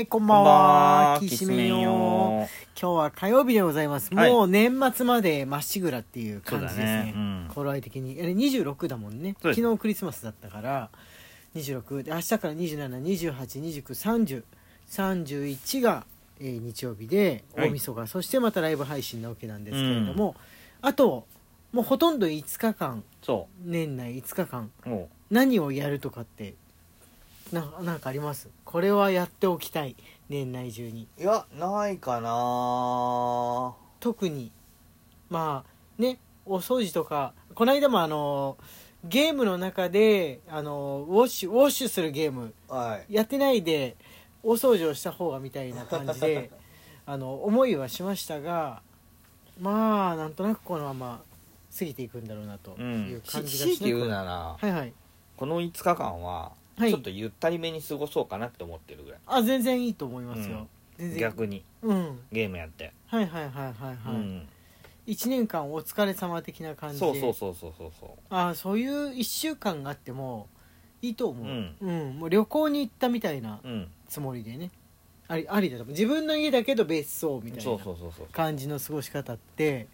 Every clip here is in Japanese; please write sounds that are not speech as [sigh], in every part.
はい、こんばんは。は。きしめんよ今日は火曜日でございます。はい。もう年末までまっしぐらっていう感じですそうだね。ね。うん。頃合い的に。あれ26だもんね。そうです。昨日クリスマスだったから、26。で、明日から27、28、29、30、31が、えー日曜日で、はい。大晦日、そしてまたライブ配信なわけなんですけれども、あと、もうほとんど5日間、そ年内5日間、う。も何をやるとかってななんかあります？これはやっておきたい。年内中に。ういやないかな。特に。まあねお掃除とかこの間もあのゲームの中であのウォッシュウォッシュするゲーム。はい。やってないで大掃除をした方がみたいな感じで [laughs] あの思いはしましたがまあなんとなくこのまま過ぎていくんだろうなとういうん。感じが強いて言うならはいはい。この5日間ははい。ちょっとゆったりめに過ごそうかなって思ってるぐらい。あ全然いいと思いますよ、うん。全然。逆に。うん。ゲームやって。はいはいはいはいはい、うん。1年間お疲れ様的な感じで。そうそうそうそうそうそああそういう1週間があってもいいと思う、うん。うん。もう旅行に行ったみたいなううん。つもりでね。ありありだと思う。自分の家だけど別荘みたいそうなそうそうそう。感じの過ごし方って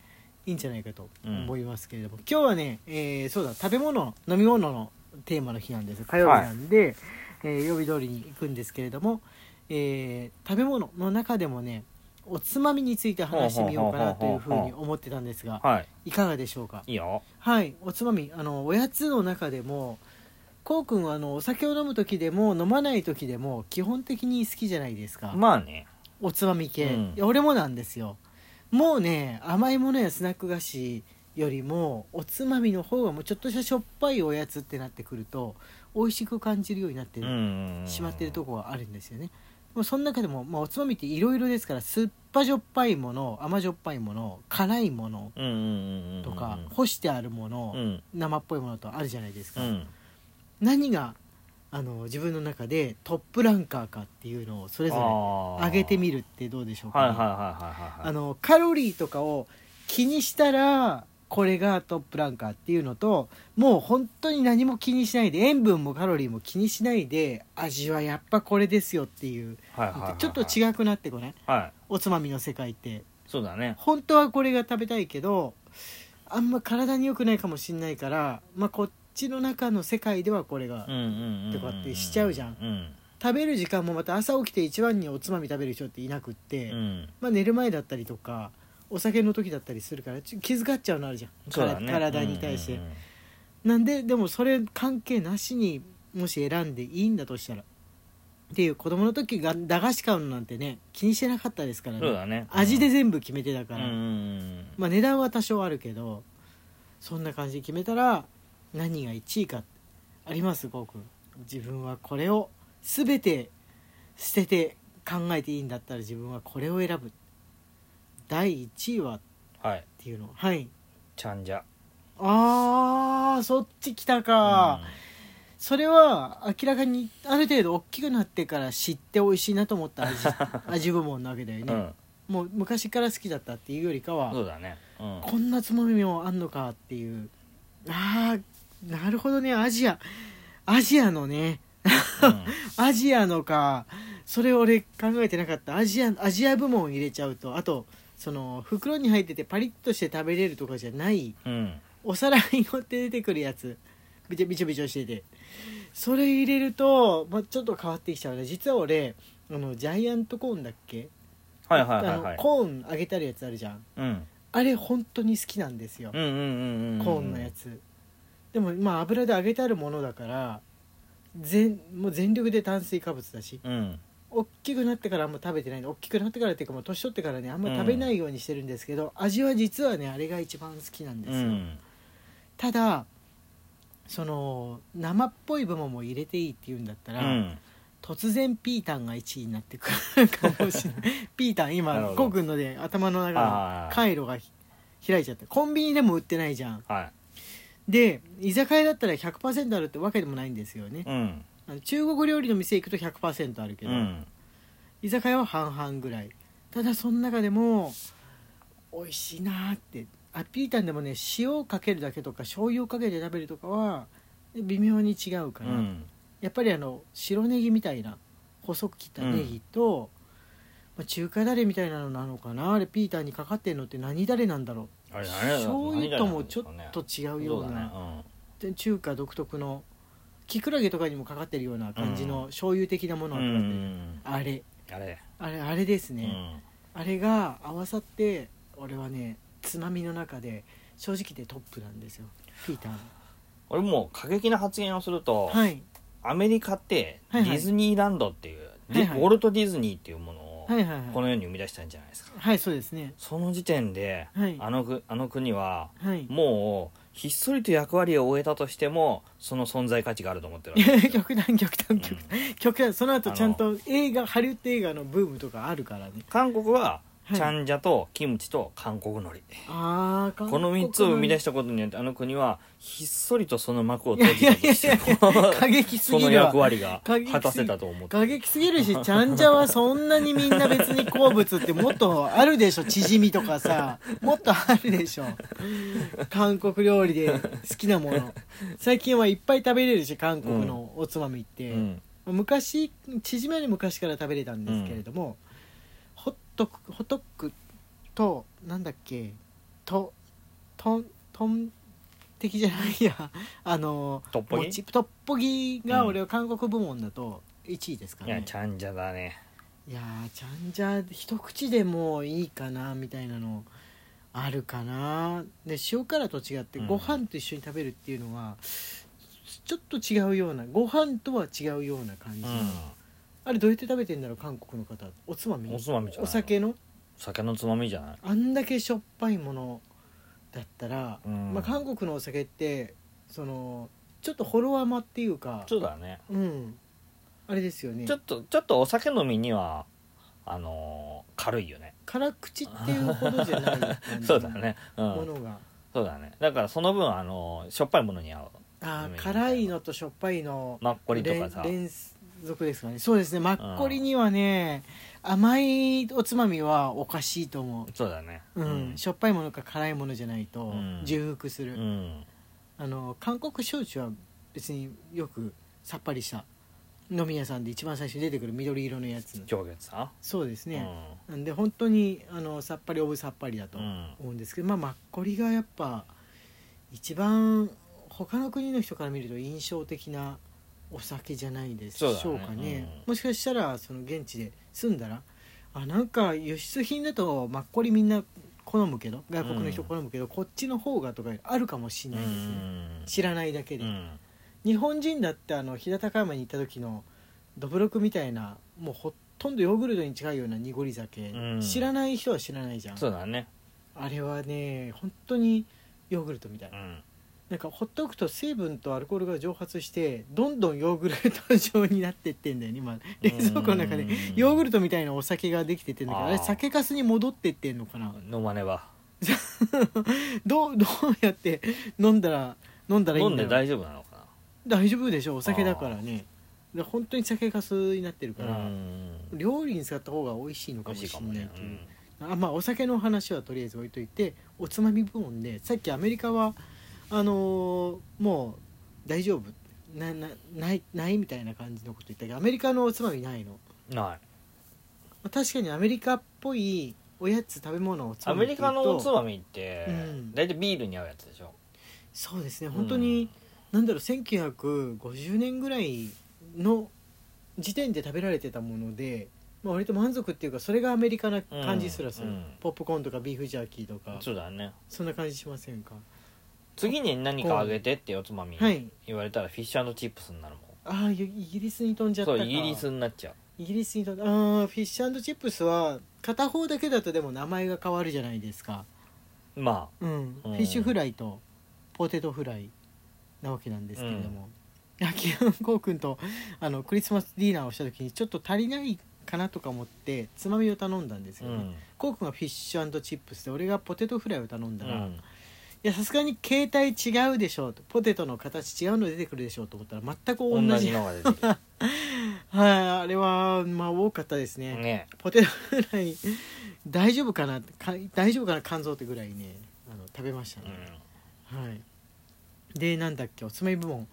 いいんじゃないかとうん。思いますけれども、今日はね、えーそうだ食べ物飲み物のテーマの日なんです。火曜日なんで、えー曜日通りに行くんですけれども、えー食べ物の中でもねおつまみについて話してみようかなというふうに思ってたんですがはい。いかがでしょうか？いいよ。はい。おつまみあのおやつの中でもこうくんはあのお酒を飲む時でも飲まない時でも基本的に好きじゃないですか、まあね。おつまみ系、うん。俺もなんですよ。もうね甘いものやスナック菓子よりもおつまみの方がもうちょっとしたしょっぱいおやつってなってくると美味しく感じるようになってしまってるとこはあるんですよね。もうその中でも、まあ、おつまみっていろいろですから酸っぱじょっぱいもの甘じょっぱいもの辛いものとか、干してあるもの、うん。生っぽいものとあるじゃないですか、うん。何があの自分の中でトップランカーかっていうのをそれぞれ上げてみるるってどうでしょうか、あのカロリーとかを気にしたらこれがトップランカーっていうのともう本当に何も気にしないで塩分もカロリーも気にしないで味はやっぱこれですよっていう。はいはいはいはい。ちょっと違くなってこない？はい。おつまみの世界って。そうだね。本当はこれが食べたいけどあんま体に良くないかもしんないから、まあ、こっちの中の世界ではこれがうんうんうんうんとかってしちゃうじゃん。うん。食べる時間もまた朝起きて一番におつまみ食べる人っていなくって、うん。まあ、寝る前だったりとかお酒の時だったりするから気遣っちゃうのあるじゃん、ね。体体に対して、うんうんうん。なんででもそれ関係なしにもし選んでいいんだとしたら。っていう子供の時が駄菓子買うのなんてね気にしてなかったですからね。そうだね。味で全部決めてたうんから、うんうん。まあ、値段は多少あるけどそんな感じで決めたら何が1位かありますゴーくん。自分はこれを全て捨てて考えていいんだったら自分はこれを選ぶ第1位はっはいていうの。はい。ちゃんじゃあーそっち来たか、それは明らかにある程度大きくなってから知って美味しいなと思った味。[laughs] 味部門なわけだよね、うん。もう昔から好きだったっていうよりかは、そうだね。うん。こんなつまみもあんのかっていう。ああなるほどね。アジア。アジアのね。[laughs] アジアのか。それ俺考えてなかった。アジアアジア部門入れちゃうと。あとその袋に入っててパリッとして食べれるとかじゃないうん。うんお皿に乗って出てくるやつ。びちょびちょびちょしてて。それ入れると、まあ、ちょっと変わってきちゃうね。実は俺あのジャイアントコーンだっけ？はいはいはいあのはいコーン揚げてあるやつあるじゃん。うん。あれ本当に好きなんですよ、うんうんうんうん。コーンのやつ。でもまあ油で揚げてあるものだから全もう全力で炭水化物だし。うん大きくなってからあんま食べてない大きくなってからっていうかもう年取ってからねあんま食べないようにしてるんですけど、味は実はねあれが一番好きなんですよ、うん。ただその生っぽい部分も入れていいっていうんだったら、うん。突然ピータンが1位になってくるかもしれない。[laughs] ピータン今コウ君ので頭の中の回路がひ開いちゃってコンビニでも売ってないじゃん。はで居酒屋だったら100%あるってわけでもないんですよね。いうんあの中国料理の店行くと100%あるけど、うん。居酒屋は半々ぐらい。ただその中でも美味しいなーって。あピータンでもね塩をかけるだけとか醤油をかけて食べるとかは微妙に違うから、うん。やっぱりあの白ネギみたいな細く切ったネギと、まあ、中華だれみたいなのなのかな。あれピーターにかかってるのって何だれなんだろう。醤油ともちょっとと違うようそうだね。なで中華独特のキクラゲとかにもかかってるような感じの醤油的なものがかかってる、ん。あれ。あれ。あれあれですね、うん。あれが合わさって俺はねつまみの中で正直でトップなんですよ。ピーターの。俺もう過激な発言をするとはい。アメリカってデはいはい。ィズニーランドっていうではいはい。ウォルト・ディズニーっていうものをはいはいはい。この世に生み出したんじゃないですか。はいそうですね。その時点ではい。あのぐあの国ははい。もうひっそりと役割を終えたとしてもその存在価値があると思ってるわけ [laughs] 極端極端極うん端。極端。その後ちゃんと映画ハリウッド映画のブームとかあるからね。韓国ははい。チャンジャとキムチと韓国海苔。この3つを生み出ししたことによってあの国はひっそりとその幕を閉じたとして過激すそのぎるわ役割が果たせたと思って。過激すぎるしちゃんじゃはそんなにみんな別に好物ってもっとあるでしょ。チヂミとかさ。もっとあるでしょ。韓国料理で好きなもの。最近はいっぱい食べれるし韓国のおつまみって、うん。昔チヂミより昔から食べれたんですけれども、トクホットクとなんだっけ？ととんとん的じゃないや。[laughs] あのトッポギ？トッポギが俺は韓国部門だと1位ですかいやね、チャンジャだね。いやーちゃんじゃ一口でもういいかなみたいなのあるかな。で塩辛と違ってうん。ご飯と一緒に食べるっていうのは、ちょっと違うようなご飯とは違うような感じ、うあれどうやって食べてんだろう韓国の方。おつまみ？んおつまみじゃないお酒の？酒のつまみじゃない。あんだけしょっぱいものだったら、うん。まあ、韓国のお酒ってそのちょっとほろ甘っていうかそうだね。うん。あれですよね。ちょっとちょっとお酒飲みにはあのー軽いよね。辛口っていうほどじゃない感じ [laughs] そうだね。うん。ものが、そうだね。だからその分あのーしょっぱいものに合う。あーうん辛いのとしょっぱいのマッコリとかさ。連連続ですかね。そうですね。マッコリにはね、甘いおつまみはおかしいと思そうだね。う、うん。しょっぱいものか辛いものじゃないとうん。重複する、うん。あの韓国焼酎は別によくさっぱりした飲み屋さんで一番最初に出てくる緑色のやつ。上月さ？そうですん。ね、なんで本当にあのさっぱりオブさっぱりだとうん。思うんですけど、まあマッコリがやっぱ一番他の国の人から見ると印象的なお酒じゃないでしょうそうだね。かね。うん。もしかしたらその現地で住んだらあなんか輸出品だとマッコリみんな好むけど外国の人好むけど、こっちの方がとかあるかもしれうないですね、ん。知らないだけで、うん。日本人だってあの飛騨高山に行った時のどぶろくみたいなもうほとんどヨーグルトに近いような濁り酒、うん。知らない人は知らないじゃん。そうだね。あれはね本当にヨーグルトみたい、うんなんかほっとくと成分とアルコールが蒸発してどんどんヨーグルト状になってってんだよね。今冷蔵庫の中で。うんヨーグルトみたいなお酒ができてってんだけどあれ酒粕に戻ってってんのかな？飲まねば。[laughs] どうどうやって飲んだら飲んだらいい飲んんだろうで大丈夫なのか大丈夫でしょお酒だからね。で本当に酒粕になってるかなら、うん。料理に使った方が美味しいのか美もしれないという。あまあお酒の話はとりあえず置いといておつまみ部門でさっきアメリカはあのーもう大丈夫？ななないないみたいな感じのこと言ったけどアメリカのおつまみないの？うんない。まあ確かにアメリカっぽいおやつ食べ物おつまアみメリカのおつみまみってうん。大体ビールに合うやつでしょ？そうですね本当に、なんだろう1950年ぐらいの時点で食べられてたもので、まあ、割と満足っていうかそれがアメリカな感じすらする、うんうん。ポップコーンとかビーフジャーキーとか。そうだね。そんな感じしませんか？次に何かあげてっておつまみ。はい。言われたらフィッシュチップスになるもああイギリスに飛んじゃったそうイギリスになっちゃう。イギリスに飛んだ。あーフィッシュチップスは片方だけだとでも名前が変わるじゃないですか。まうん、うん。フィッシュフライとポテトフライなわけなんですけれども、ヤキヤンコウ君とあのクリスマスディナーをした時にちょっと足りないかなとか思ってつまみを頼んだんですあうよね、ん。コウ君がフィッシュチップスで俺がポテトフライを頼んだら、いうんやさすがに形態違うでしょうと。ポテトの形違うの出てくるでしょうと思ったら全く同じ。同じのが出てく [laughs] はいあれはまあ多かったですね。るね。ポテトフライ大丈夫かな？か大丈夫かな？肝臓ってぐらいねあの食べましたうね、ん。はい。でなんだっけおつまみ部門。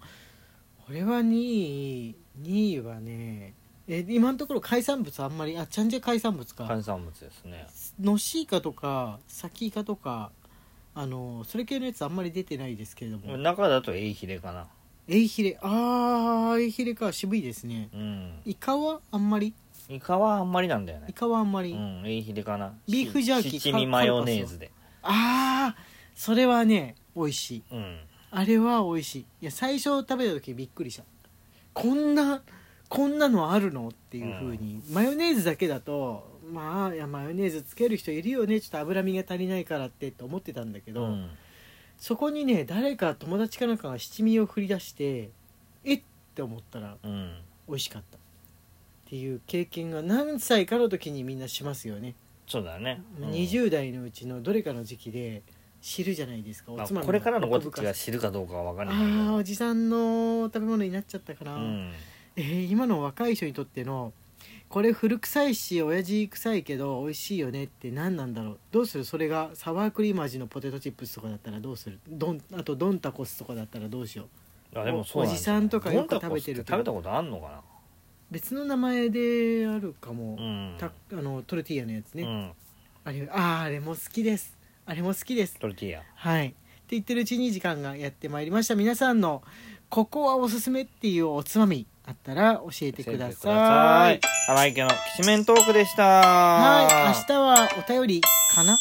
俺は2位2位はねえー今のところ海産物あんまりあちゃんじゃ海産物か。海産物ですね。のしイカとかサキイカとかあのそれ系のやつあんまり出てないですけれども。中だとエイヒレかな。エイヒレ。あーエイヒレか渋いですね。うん。イカはあんまり？イカはあんまりなんだよね。イカはあんまり、うんエイヒレかな。ビーフジャーキーし七味マヨネーズで。ああそれはね美味しい。うん。あれは美味しい。いや最初食べた時びっくりした。こんなこんなのあるの？っていう風に、マヨネーズだけだとまあいやマヨネーズつける人いるよね。ちょっと脂身が足りないからってと思ってたんだけど、うん。そこにね誰か友達かなんかが七味を振り出してえっって思ったらうん。美味しかった。っていう経験が何歳かの時にみんなしますよね、そうだね、うん。20代のうちのどれかの時期で知るじゃないですか。おまあつまみこれからの子たちが知るかどうかは分かあんない。あーおじさんの食べ物になっちゃったかな、うん。えー今の若い人にとってのこれ古臭いし親父臭いけど美味しいよねって何なんだろう。どうする？それがサワークリーム味のポテトチップスとかだったらどうする？ドンあとドンタコスとかだったらどうしよう？あでもそうおじさんとかよく食べてる食べたことあんのか別の名前であるかも、なうん。たあのトルティーヤのやつね、うん。あれあーあれも好きです。あれも好きです。トルティーヤ。はい。って言ってるうちに時間がやってまいりました。皆さんのここはおすすめっていうおつまみあったら教えてください。荒井家のきしめんトークでした。はい。明日はお便りかな？